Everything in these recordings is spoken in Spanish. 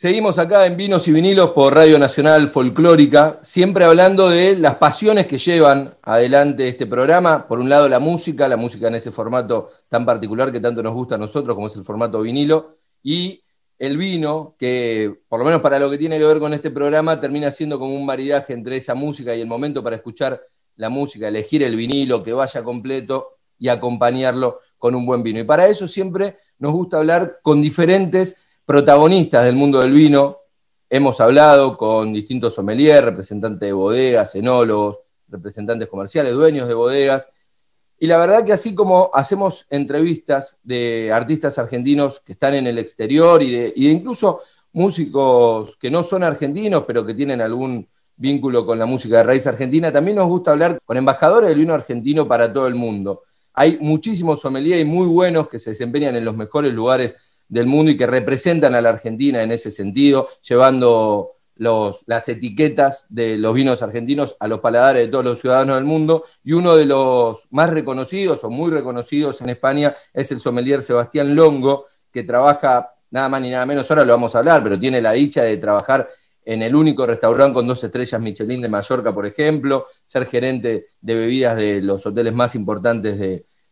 Seguimos acá en Vinos y Vinilos por Radio Nacional Folclórica, siempre hablando de las pasiones que llevan adelante este programa. Por un lado, la música, la música en ese formato tan particular que tanto nos gusta a nosotros, como es el formato vinilo, y el vino, que por lo menos para lo que tiene que ver con este programa, termina siendo como un maridaje entre esa música y el momento para escuchar la música, elegir el vinilo que vaya completo y acompañarlo con un buen vino. Y para eso siempre nos gusta hablar con diferentes protagonistas del mundo del vino. Hemos hablado con distintos sommeliers, representantes de bodegas, enólogos, representantes comerciales, dueños de bodegas. Y la verdad que así como hacemos entrevistas de artistas argentinos que están en el exterior y de, incluso músicos que no son argentinos, pero que tienen algún vínculo con la música de raíz argentina, también nos gusta hablar con embajadores del vino argentino para todo el mundo. Hay muchísimos sommeliers muy buenos que se desempeñan en los mejores lugares del mundo y que representan a la Argentina en ese sentido, llevando las etiquetas de los vinos argentinos a los paladares de todos los ciudadanos del mundo. Y uno de los más reconocidos o muy reconocidos en España es el sommelier Sebastián Longo, que trabaja nada más ni nada menos, ahora lo vamos a hablar, pero tiene la dicha de trabajar en el único restaurante con dos estrellas Michelin de Mallorca, por ejemplo, ser gerente de bebidas de los hoteles más importantes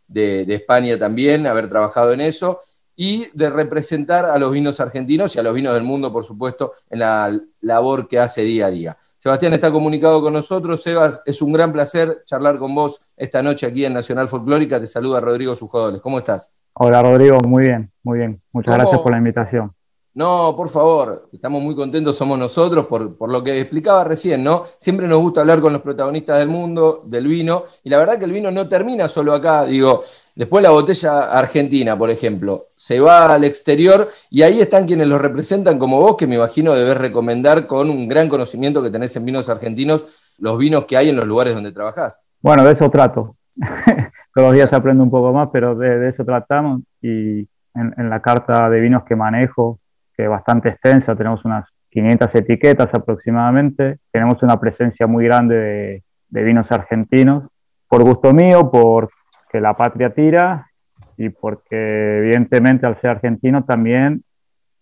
de España también, haber trabajado en eso, y de representar a los vinos argentinos y a los vinos del mundo, por supuesto, en la labor que hace día a día. Sebastián está comunicado con nosotros. Sebas, es un gran placer charlar con vos esta noche aquí en Nacional Folclórica. Te saluda Rodrigo Sujodoles. ¿Cómo estás? Hola Rodrigo, muy bien, muy bien. Muchas gracias por la invitación. No, por favor, estamos muy contentos, somos nosotros, por, por, lo que explicaba recién, ¿no? Siempre nos gusta hablar con los protagonistas del mundo, del vino, y la verdad que el vino no termina solo acá, digo, Después la botella argentina, por ejemplo, se va al exterior y ahí están quienes lo representan como vos, que me imagino debes recomendar con un gran conocimiento que tenés en vinos argentinos, los vinos que hay en los lugares donde trabajás. Bueno, de eso trato. Todos los días aprendo un poco más, pero de, eso tratamos y en, la carta de vinos que manejo, que es bastante extensa, tenemos unas 500 etiquetas aproximadamente, tenemos una presencia muy grande de, de vinos argentinos, por gusto mío, por que la patria tira y porque evidentemente al ser argentino también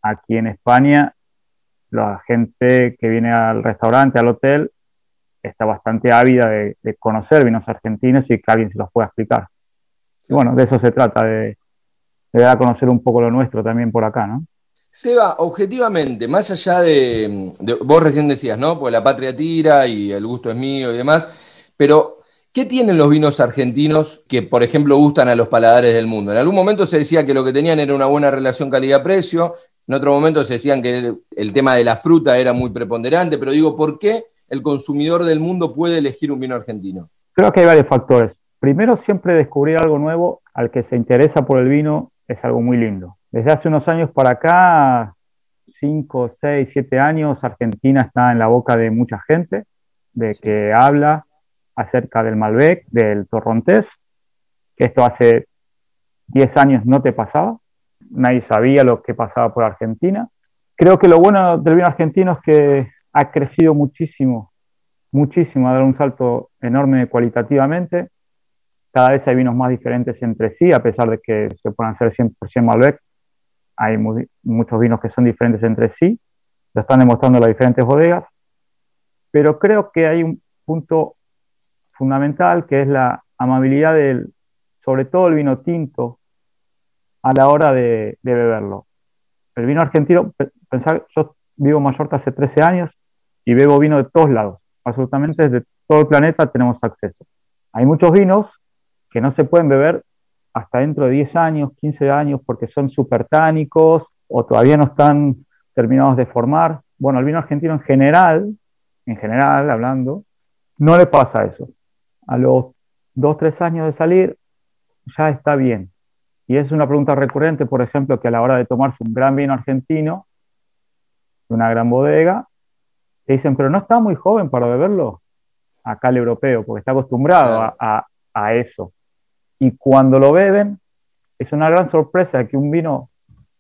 aquí en España la gente que viene al restaurante, al hotel, está bastante ávida de, conocer vinos argentinos y que alguien se los pueda explicar. Y bueno, de eso se trata, de, de dar a conocer un poco lo nuestro también por acá, ¿no? Seba, objetivamente, más allá de, de, vos recién decías, ¿no? Pues la patria tira y el gusto es mío y demás, pero ¿Qué tienen los vinos argentinos que, por ejemplo, gustan a los paladares del mundo? En algún momento se decía que lo que tenían era una buena relación calidad-precio, en otro momento se decían que el, tema de la fruta era muy preponderante, pero digo, ¿por qué el consumidor del mundo puede elegir un vino argentino? Creo que hay varios factores. Primero, siempre descubrir algo nuevo al que se interesa por el vino es algo muy lindo. Desde hace unos años para acá, 5, 6, 7 años, Argentina está en la boca de mucha gente, de que habla, acerca del Malbec, del Torrontés, que esto hace 10 años no te pasaba, nadie sabía lo que pasaba por Argentina. Creo que lo bueno del vino argentino es que ha crecido muchísimo, muchísimo, ha dado un salto enorme cualitativamente. Cada vez hay vinos más diferentes entre sí, a pesar de que se puedan hacer 100% Malbec. Hay muchos vinos que son diferentes entre sí, lo están demostrando las diferentes bodegas. Pero creo que hay un punto fundamental, que es la amabilidad del, sobre todo el vino tinto, a la hora de, beberlo. El vino argentino, pensar, yo vivo en Mallorca hace 13 años y bebo vino de todos lados, absolutamente desde todo el planeta tenemos acceso. Hay muchos vinos que no se pueden beber hasta dentro de 10 años, 15 años, porque son supertánicos o todavía no están terminados de formar. Bueno, el vino argentino en general, en general hablando, no le pasa eso a los dos, tres años de salir, ya está bien. Y es una pregunta recurrente, por ejemplo, que a la hora de tomarse un gran vino argentino, una gran bodega, te dicen, pero no está muy joven para beberlo. Acá el europeo, porque está acostumbrado a, a, eso. Y cuando lo beben, es una gran sorpresa que un vino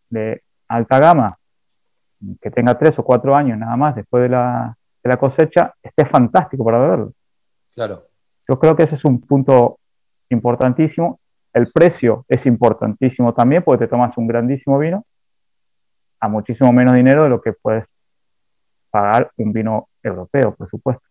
de alta gama, que tenga tres o cuatro años nada más después de la, de la cosecha, esté fantástico para beberlo. Claro. Yo creo que ese es un punto importantísimo. El precio es importantísimo también porque te tomas un grandísimo vino a muchísimo menos dinero de lo que puedes pagar un vino europeo, por supuesto.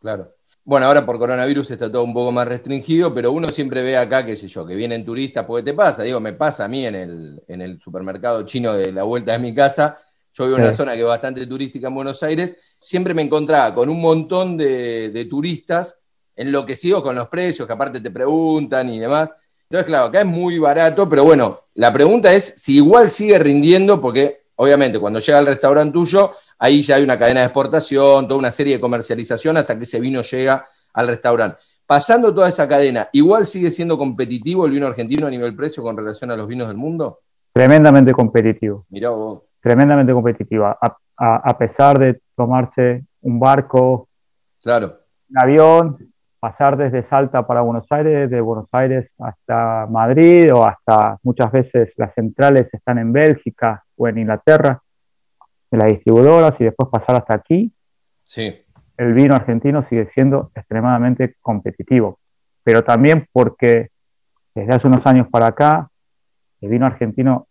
Claro. Bueno, ahora por coronavirus está todo un poco más restringido, pero uno siempre ve acá, qué sé yo, que vienen turistas, porque te pasa, digo, me pasa a mí en el, en el supermercado chino de la vuelta de mi casa, yo vivo en una zona que es bastante turística en Buenos Aires, siempre me encontraba con un montón de, de turistas enloquecidos con los precios, que aparte te preguntan y demás. Entonces, claro, acá es muy barato, pero bueno, la pregunta es si igual sigue rindiendo, porque obviamente cuando llega al restaurante tuyo, ahí ya hay una cadena de exportación, toda una serie de comercialización hasta que ese vino llega al restaurante. Pasando toda esa cadena, ¿igual sigue siendo competitivo el vino argentino a nivel precio con relación a los vinos del mundo? Tremendamente competitivo. Mirá vos. Tremendamente competitivo. A, pesar de tomarse un barco, claro. un avión, pasar desde Salta para Buenos Aires, de Buenos Aires hasta Madrid o hasta muchas veces las centrales están en Bélgica o en Inglaterra, de las distribuidoras y después pasar hasta aquí. Sí. El vino argentino sigue siendo extremadamente competitivo, pero también porque desde hace unos años para acá el vino argentino,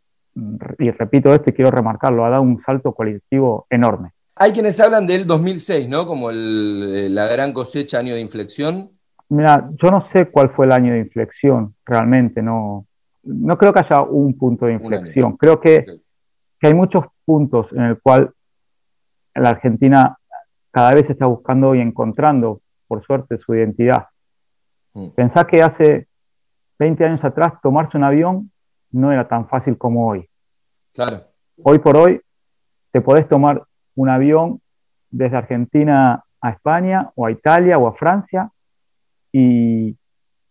y repito esto y quiero remarcarlo, ha dado un salto cualitativo enorme. Hay quienes hablan del 2006, ¿no? Como la gran cosecha, año de inflexión. Mira, yo no sé cuál fue el año de inflexión, realmente, no, no creo que haya un punto de inflexión. Creo que, que, hay muchos puntos en el cual la Argentina cada vez está buscando y encontrando, por suerte, su identidad. Mm. Pensá que hace 20 años atrás tomarse un avión no era tan fácil como hoy. Claro. Hoy por hoy te podés tomar un avión desde Argentina a España o a Italia o a Francia y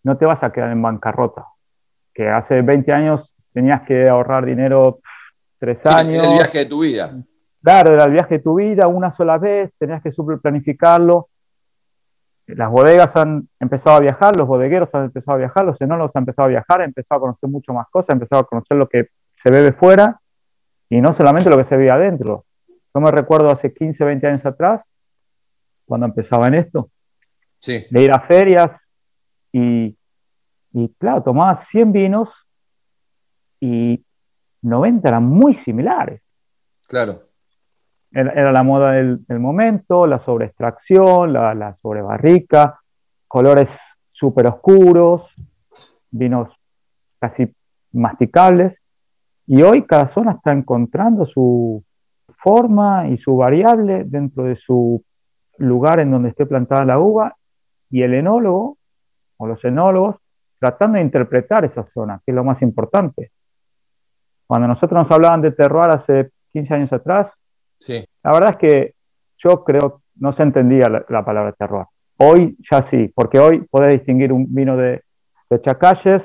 no te vas a quedar en bancarrota. Que hace 20 años tenías que ahorrar dinero tres años. el viaje de tu vida. Claro, era el viaje de tu vida una sola vez, tenías que super planificarlo. Las bodegas han empezado a viajar, los bodegueros han empezado a viajar, los enólogos han empezado a viajar, han empezado a conocer mucho más cosas, han empezado a conocer lo que se bebe fuera y no solamente lo que se vive adentro. Yo me recuerdo hace 15, 20 años atrás, cuando empezaba en esto, sí. de ir a ferias y, y, claro, tomaba 100 vinos y 90 eran muy similares. Claro. Era, la moda del, momento, la sobreextracción, la, la sobrebarrica, colores súper oscuros, vinos casi masticables. Y hoy cada zona está encontrando su, forma y su variable dentro de su lugar en donde esté plantada la uva y el enólogo o los enólogos tratando de interpretar esa zona, que es lo más importante. Cuando nosotros nos hablaban de terroir hace 15 años atrás, sí. la verdad es que yo creo no se entendía la, palabra terroir. Hoy ya sí, porque hoy podés distinguir un vino de, de Chacalles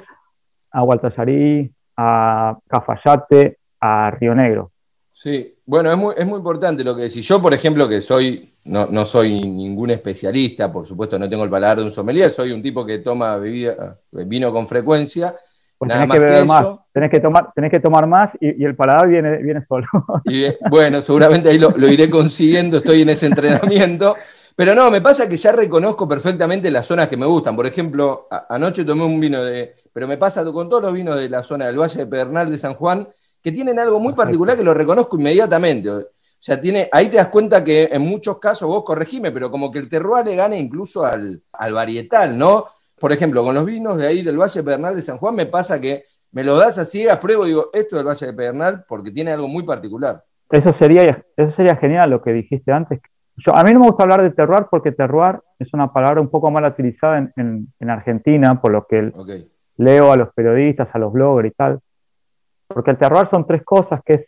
a Gualtallarí, a Cafayate, a Río Negro. Sí, bueno, es muy, es muy importante lo que decís. Yo, por ejemplo, que soy, no, no, soy ningún especialista, por supuesto, no tengo el paladar de un sommelier, soy un tipo que toma bebida, vino con frecuencia. Pues tenés que beber más, tenés que tomar, tenés que tomar más y, el paladar viene, viene solo. Y, bueno, seguramente ahí lo, iré consiguiendo, estoy en ese entrenamiento. Pero no, me pasa que ya reconozco perfectamente las zonas que me gustan. Por ejemplo, anoche tomé un vino de. Pero me pasa con todos los vinos de la zona del Valle de Pedernal de San Juan, que tienen algo muy particular que lo reconozco inmediatamente. O sea, tiene, ahí te das cuenta que en muchos casos, vos corregime, pero como que el terroir le gana incluso al, varietal, ¿no? Por ejemplo, con los vinos de ahí del Valle de Pedernal de San Juan me pasa que me lo das así, a prueba y digo, esto es del Valle de Pedernal porque tiene algo muy particular. Eso sería, eso sería genial lo que dijiste antes. Yo, a mí no me gusta hablar de terroir porque terroir es una palabra un poco mal utilizada en, Argentina, por lo que leo a los periodistas, a los bloggers y tal. Porque el terroir son tres cosas, que es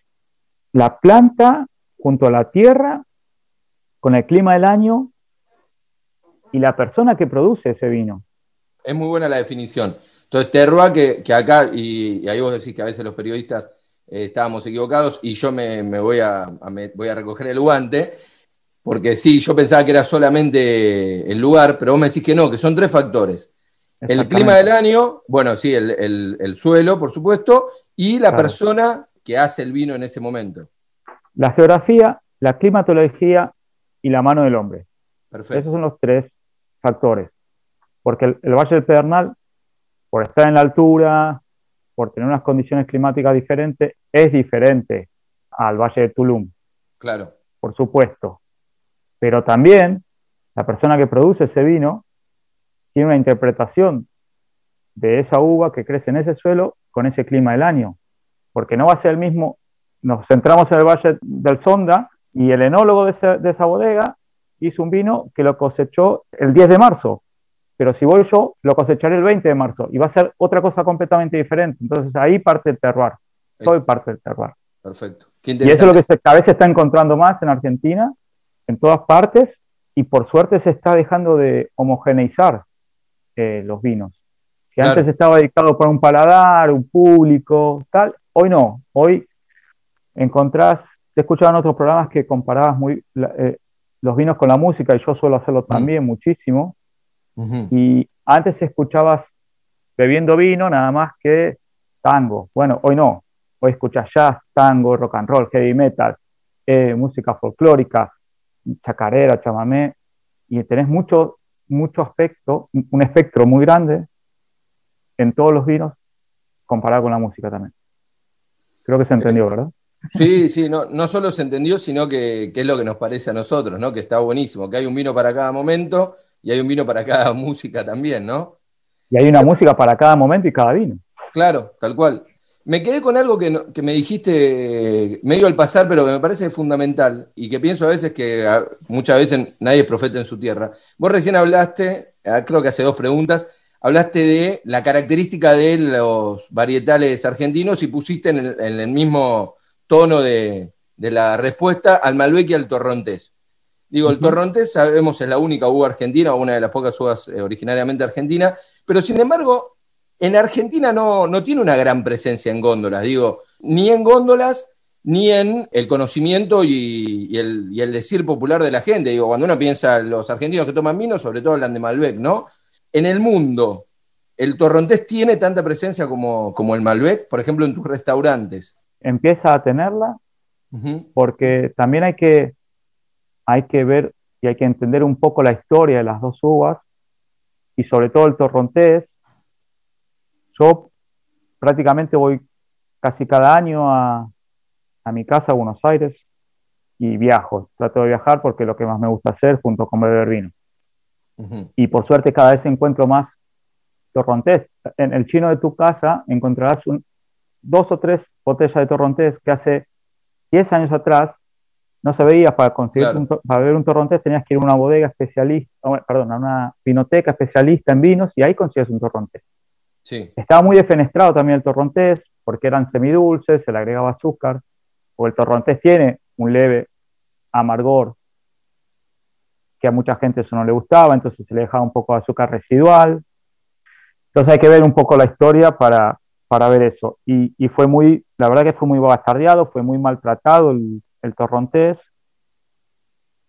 la planta junto a la tierra, con el clima del año y la persona que produce ese vino. Es muy buena la definición. Entonces, terroir, que, acá, y, ahí vos decís que a veces los periodistas eh, estábamos equivocados, y yo me, voy, a, voy a recoger el guante, porque sí, yo pensaba que era solamente el lugar, pero vos me decís que no, que son tres factores. El clima del año, bueno, sí, el, suelo, por supuesto, y la persona que hace el vino en ese momento. La geografía, la climatología y la mano del hombre. Perfecto. Esos son los tres factores. Porque el, Valle del Pedernal, por estar en la altura, por tener unas condiciones climáticas diferentes, es diferente al Valle de Tulum. Claro. Por supuesto. Pero también la persona que produce ese vino tiene una interpretación de esa uva que crece en ese suelo con ese clima del año. Porque no va a ser el mismo, nos centramos en el Valle del Sonda y el enólogo de, de esa bodega hizo un vino que lo cosechó el 10 de marzo, pero si voy yo, lo cosecharé el 20 de marzo y va a ser otra cosa completamente diferente. Entonces ahí parte el terroir. Soy parte del terroir. Perfecto. y eso es lo que se, cada vez se está encontrando más en Argentina, en todas partes, y por suerte se está dejando de homogeneizar eh, los vinos. Que antes estaba dedicado para un paladar, un público, tal, hoy no. Hoy encontrás, te escuchado en otros programas que comparabas muy, eh, los vinos con la música, y yo suelo hacerlo también muchísimo. Y antes escuchabas bebiendo vino nada más que tango. Bueno, hoy no. Hoy escuchas jazz, tango, rock and roll, heavy metal, eh, música folclórica, chacarera, chamamé, y tenés mucho, mucho aspecto, un espectro muy grande en todos los vinos comparado con la música también. Creo que se entendió, ¿verdad? Sí, sí, no, no solo se entendió, sino que, es lo que nos parece a nosotros, ¿no? Que está buenísimo, que hay un vino para cada momento y hay un vino para cada música también, ¿no? Y hay una música para cada momento y cada vino. Claro, tal cual. Me quedé con algo que, me dijiste medio al pasar, pero que me parece fundamental y que pienso a veces que muchas veces nadie es profeta en su tierra. Vos recién hablaste, ah, creo que hace dos preguntas, hablaste de la característica de los varietales argentinos y pusiste en el mismo tono de, la respuesta al Malbec y al Torrontés. Digo, el Torrontés sabemos es la única uva argentina, o una de las pocas uvas eh, originariamente argentina, pero sin embargo, en Argentina no, no tiene una gran presencia en góndolas, digo, ni en góndolas, ni en el conocimiento y, el, decir popular de la gente. Digo, cuando uno piensa en los argentinos que toman vino, sobre todo hablan de Malbec, ¿no? En el mundo, ¿el torrontés tiene tanta presencia como, como el Malbec, por ejemplo, en tus restaurantes? empieza a tenerla, porque también hay que, hay que ver y hay que entender un poco la historia de las dos uvas y sobre todo el torrontés. Yo prácticamente voy casi cada año a, a mi casa a Buenos Aires y viajo. Trato de viajar porque es lo que más me gusta hacer junto con beber vino. Y por suerte cada vez encuentro más torrontés. En el chino de tu casa encontrarás un, dos o tres botellas de torrontés que hace 10 años atrás no se veía para conseguir para beber un torrontés tenías que ir a una bodega especialista, perdón, a una vinoteca especialista en vinos y ahí consigues un torrontés. Sí. Estaba muy defenestrado también el torrontés porque eran semidulces, se le agregaba azúcar, o el torrontés tiene un leve amargor que a mucha gente eso no le gustaba, entonces se le dejaba un poco de azúcar residual. Entonces hay que ver un poco la historia para, para ver eso. Y, fue muy, la verdad que fue muy bastardeado, fue muy maltratado el, el torrontés,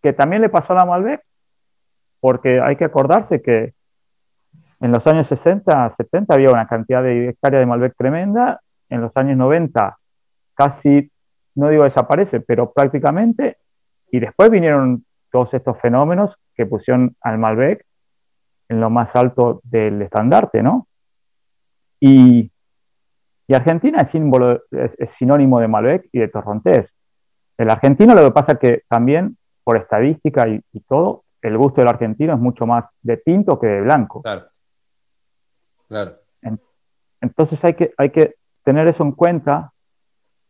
que también le pasó a la Malbec, porque hay que acordarse que en los años 60, 70 había una cantidad de hectáreas de Malbec tremenda, en los años 90 casi, no digo desaparece, pero prácticamente, y después vinieron todos estos fenómenos que pusieron al Malbec en lo más alto del estandarte, ¿no? Y, y Argentina es, símbolo, es, sinónimo de Malbec y de Torrontés. El argentino lo que pasa es que también, por estadística y, todo, el gusto del argentino es mucho más de tinto que de blanco. Claro. Claro. entonces hay que, hay que tener eso en cuenta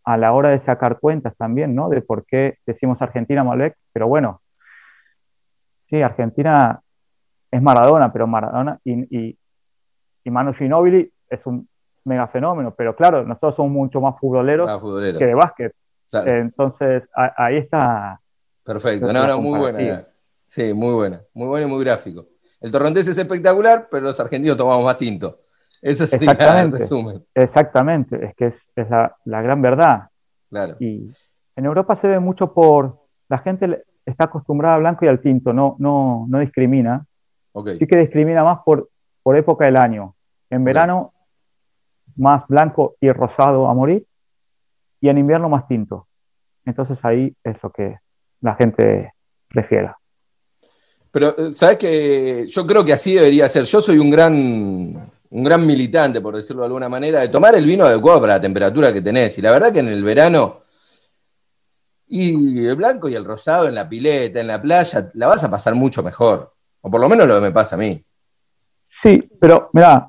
a la hora de sacar cuentas también, ¿no? De por qué decimos Argentina Malbec, pero bueno, sí, Argentina es Maradona, pero Maradona y, y, y Manu Ginóbili es un mega fenómeno, pero claro, nosotros somos mucho más futboleros que de básquet. Entonces, ahí está. Perfecto, no, no, muy buena. Sí, muy buena, muy buena y muy gráfico. El torrontés es espectacular, pero los argentinos tomamos más tinto. Eso sería el resumen. Exactamente, es que es, la, gran verdad. Claro. Y en Europa se ve mucho por. La gente está acostumbrada al blanco y al tinto, no, no, no discrimina. Sí que discrimina más por, por época del año. En verano más blanco y rosado a morir, y en invierno más tinto. Entonces ahí es lo que la gente prefiera. Pero, eh, ¿sabes que Yo creo que así debería ser. Yo soy un gran, un gran militante, por decirlo de alguna manera, de tomar el vino adecuado para la temperatura que tenés. Y la verdad que en el verano Y el blanco y el rosado en la pileta, en la playa, la vas a pasar mucho mejor. O por lo menos lo que me pasa a mí. Sí, pero mira,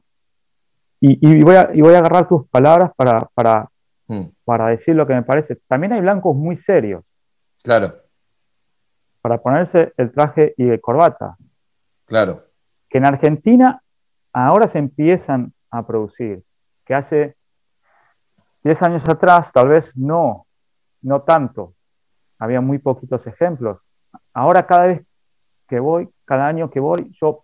y, voy, a, voy a agarrar tus palabras para, para, mm. para decir lo que me parece. También hay blancos muy serios. Claro. Para ponerse el traje y el corbata. Claro. Que en Argentina ahora se empiezan a producir. Que hace 10 años atrás tal vez no, no tanto. Había muy poquitos ejemplos. Ahora cada vez que voy, cada año que voy, yo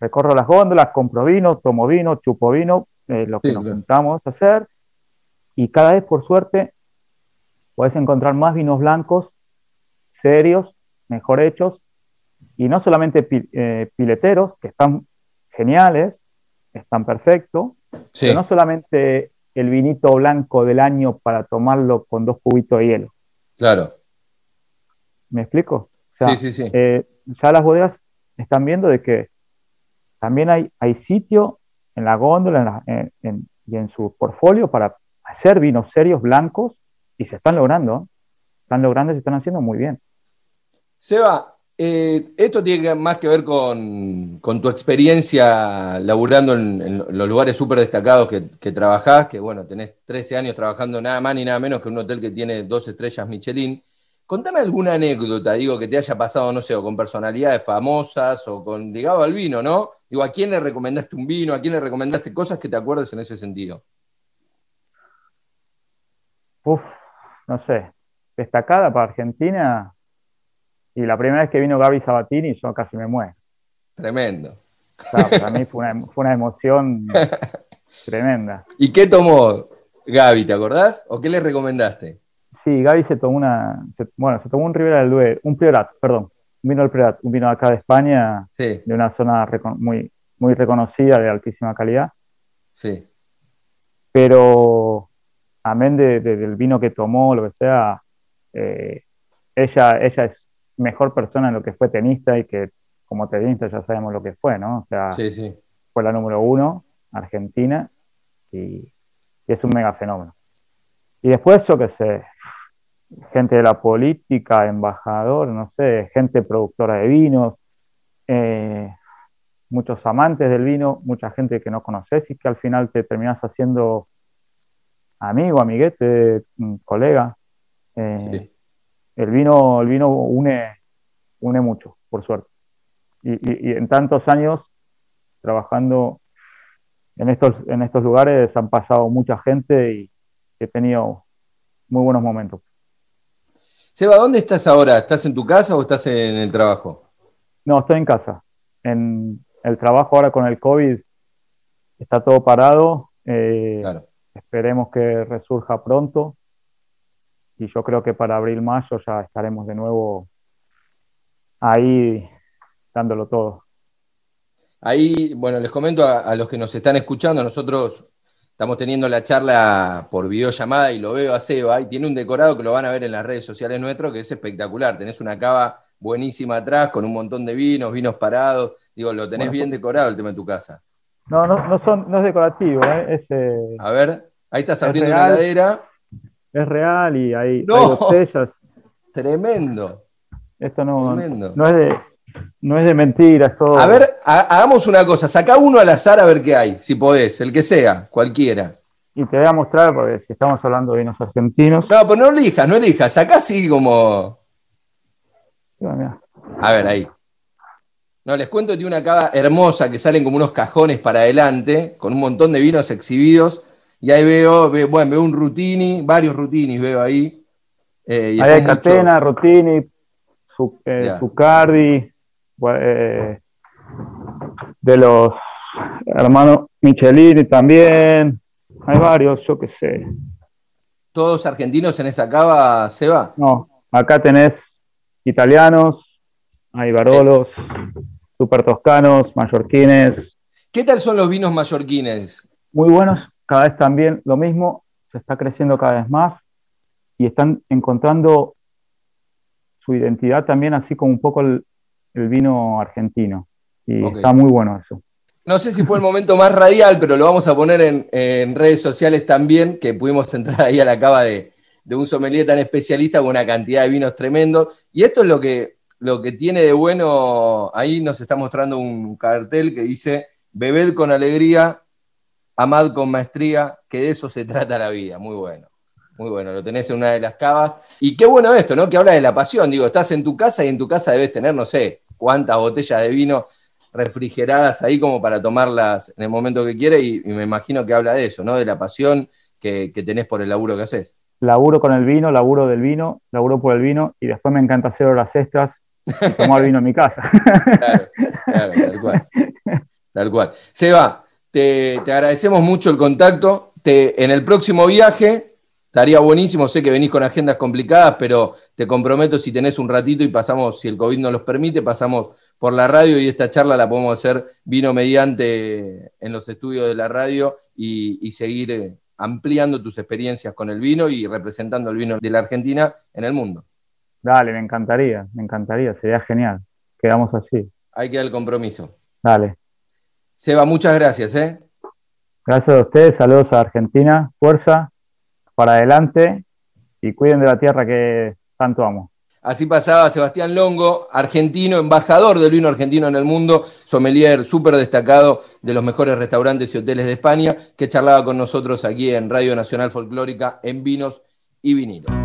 recorro las góndolas, compro vino, tomo vino, chupo vino, eh, lo que nos juntamos a hacer, y cada vez, por suerte, puedes encontrar más vinos blancos, serios, mejor hechos, y no solamente eh, pileteros, que están geniales, están perfectos, pero no solamente el vinito blanco del año para tomarlo con dos cubitos de hielo. Claro. ¿Me explico? sí, sí, sí. Eh, ya las bodegas están viendo de que también hay, hay sitio en la góndola y en su portfolio para hacer vinos serios blancos y se están logrando. Están logrando y se están haciendo muy bien. Seba, eh, esto tiene más que ver con, tu experiencia laburando en, los lugares súper destacados que, que, trabajás, que bueno, tenés 13 años trabajando nada más ni nada menos que un hotel que tiene dos estrellas Michelin. Contame alguna anécdota, digo, que te haya pasado, no sé, o con personalidades famosas o con ligado al vino, ¿no? Digo, ¿a quién le recomendaste un vino? ¿A quién le recomendaste cosas que te acuerdes en ese sentido? Uf, no sé. Destacada para Argentina. Y la primera vez que vino Gaby Sabatini, yo casi me muero. Tremendo. para mí fue una, emoción tremenda. ¿Y qué tomó Gaby, te acordás? ¿O qué le recomendaste? Sí, Gaby se tomó una, bueno, se tomó un Ribera del Duero, un Priorat, perdón, un vino del Priorat, un vino acá de España, de una zona muy, muy reconocida, de altísima calidad. Sí. Pero, amén de, del vino que tomó, lo que sea, eh, ella, ella es mejor persona en lo que fue tenista y que como tenista ya sabemos lo que fue, ¿no? O sea, fue la número uno, Argentina, y, y es un mega fenómeno. Y después, yo qué sé, gente de la política, embajador, no sé, gente productora de vinos, eh, muchos amantes del vino, mucha gente que no conoces y que al final te terminas haciendo amigo, amiguete, colega. Eh, el vino, el vino une, une mucho, por suerte. Y, en tantos años trabajando en estos, en estos lugares han pasado mucha gente y he tenido muy buenos momentos. Seba, ¿dónde estás ahora? ¿Estás en tu casa o estás en el trabajo? No, estoy en casa. En el trabajo ahora con el COVID está todo parado. Eh, esperemos que resurja pronto. Y yo creo que para abril, mayo ya estaremos de nuevo ahí dándolo todo. Ahí, bueno, les comento a los que nos están escuchando, nosotros Estamos teniendo la charla por videollamada y lo veo a Seba y tiene un decorado que lo van a ver en las redes sociales nuestro que es espectacular. Tenés una cava buenísima atrás con un montón de vinos, vinos parados. Digo, lo tenés bien decorado el tema de tu casa. No, no, no, son, no es decorativo, ¿eh? eh a ver, ahí estás abriendo una ladera. Es real y hay, no, Tremendo. Esto no, no es de no es de mentira, todo. A ver, hagamos una cosa, saca uno al azar a ver qué hay, si podés, el que sea, cualquiera. Y te voy a mostrar, porque si estamos hablando de vinos argentinos. No, pero no elijas, no elijas, saca así como. A ver, ahí. No, les cuento que tiene una cava hermosa que salen como unos cajones para adelante, con un montón de vinos exhibidos. Y ahí veo, bueno, veo un Rutini, varios Rutinis veo ahí. Eh, ahí hay Catena, Rutini, Zucardi, eh, de los hermanos Michelini también, hay varios, yo qué sé. ¿Todos argentinos en esa cava, Seba? No, acá tenés italianos, hay barolos, super toscanos, mallorquines. ¿Qué tal son los vinos mallorquines? Muy buenos, cada vez también lo mismo, se está creciendo cada vez más y están encontrando su identidad también, así como un poco el, el vino argentino. Y está muy bueno eso. No sé si fue el momento más radial, pero lo vamos a poner en, redes sociales también, que pudimos entrar ahí a la cava de, de un sommelier tan especialista con una cantidad de vinos tremendos. Y esto es lo que, lo que tiene de bueno, ahí nos está mostrando un cartel que dice, bebed con alegría, amad con maestría, que de eso se trata la vida. Muy bueno. Muy bueno, lo tenés en una de las cavas. Y qué bueno esto, ¿no? Que habla de la pasión. Digo, estás en tu casa y en tu casa debes tener, no sé, cuántas botellas de vino refrigeradas ahí como para tomarlas en el momento que quieras. Y, me imagino que habla de eso, ¿no? De la pasión que, tenés por el laburo que haces. Laburo con el vino, laburo del vino, laburo por el vino y después me encanta hacer horas extras y tomar vino en mi casa. Claro, claro, tal cual. Tal cual. Seba, te, te agradecemos mucho el contacto. Te, en el próximo viaje Estaría buenísimo, sé que venís con agendas complicadas, pero te comprometo si tenés un ratito y pasamos, si el COVID nos los permite, pasamos por la radio y esta charla la podemos hacer vino mediante en los estudios de la radio y, seguir eh, ampliando tus experiencias con el vino y representando el vino de la Argentina en el mundo. Dale, me encantaría, me encantaría, sería genial. Quedamos así. Hay que dar el compromiso. Dale. Seba, muchas gracias, ¿eh? Gracias a ustedes, saludos a Argentina, fuerza para adelante y cuiden de la tierra que tanto amo. Así pasaba Sebastián Longo, argentino, embajador del vino argentino en el mundo, sommelier súper destacado de los mejores restaurantes y hoteles de España, que charlaba con nosotros aquí en Radio Nacional Folclórica en Vinos y Vinilos.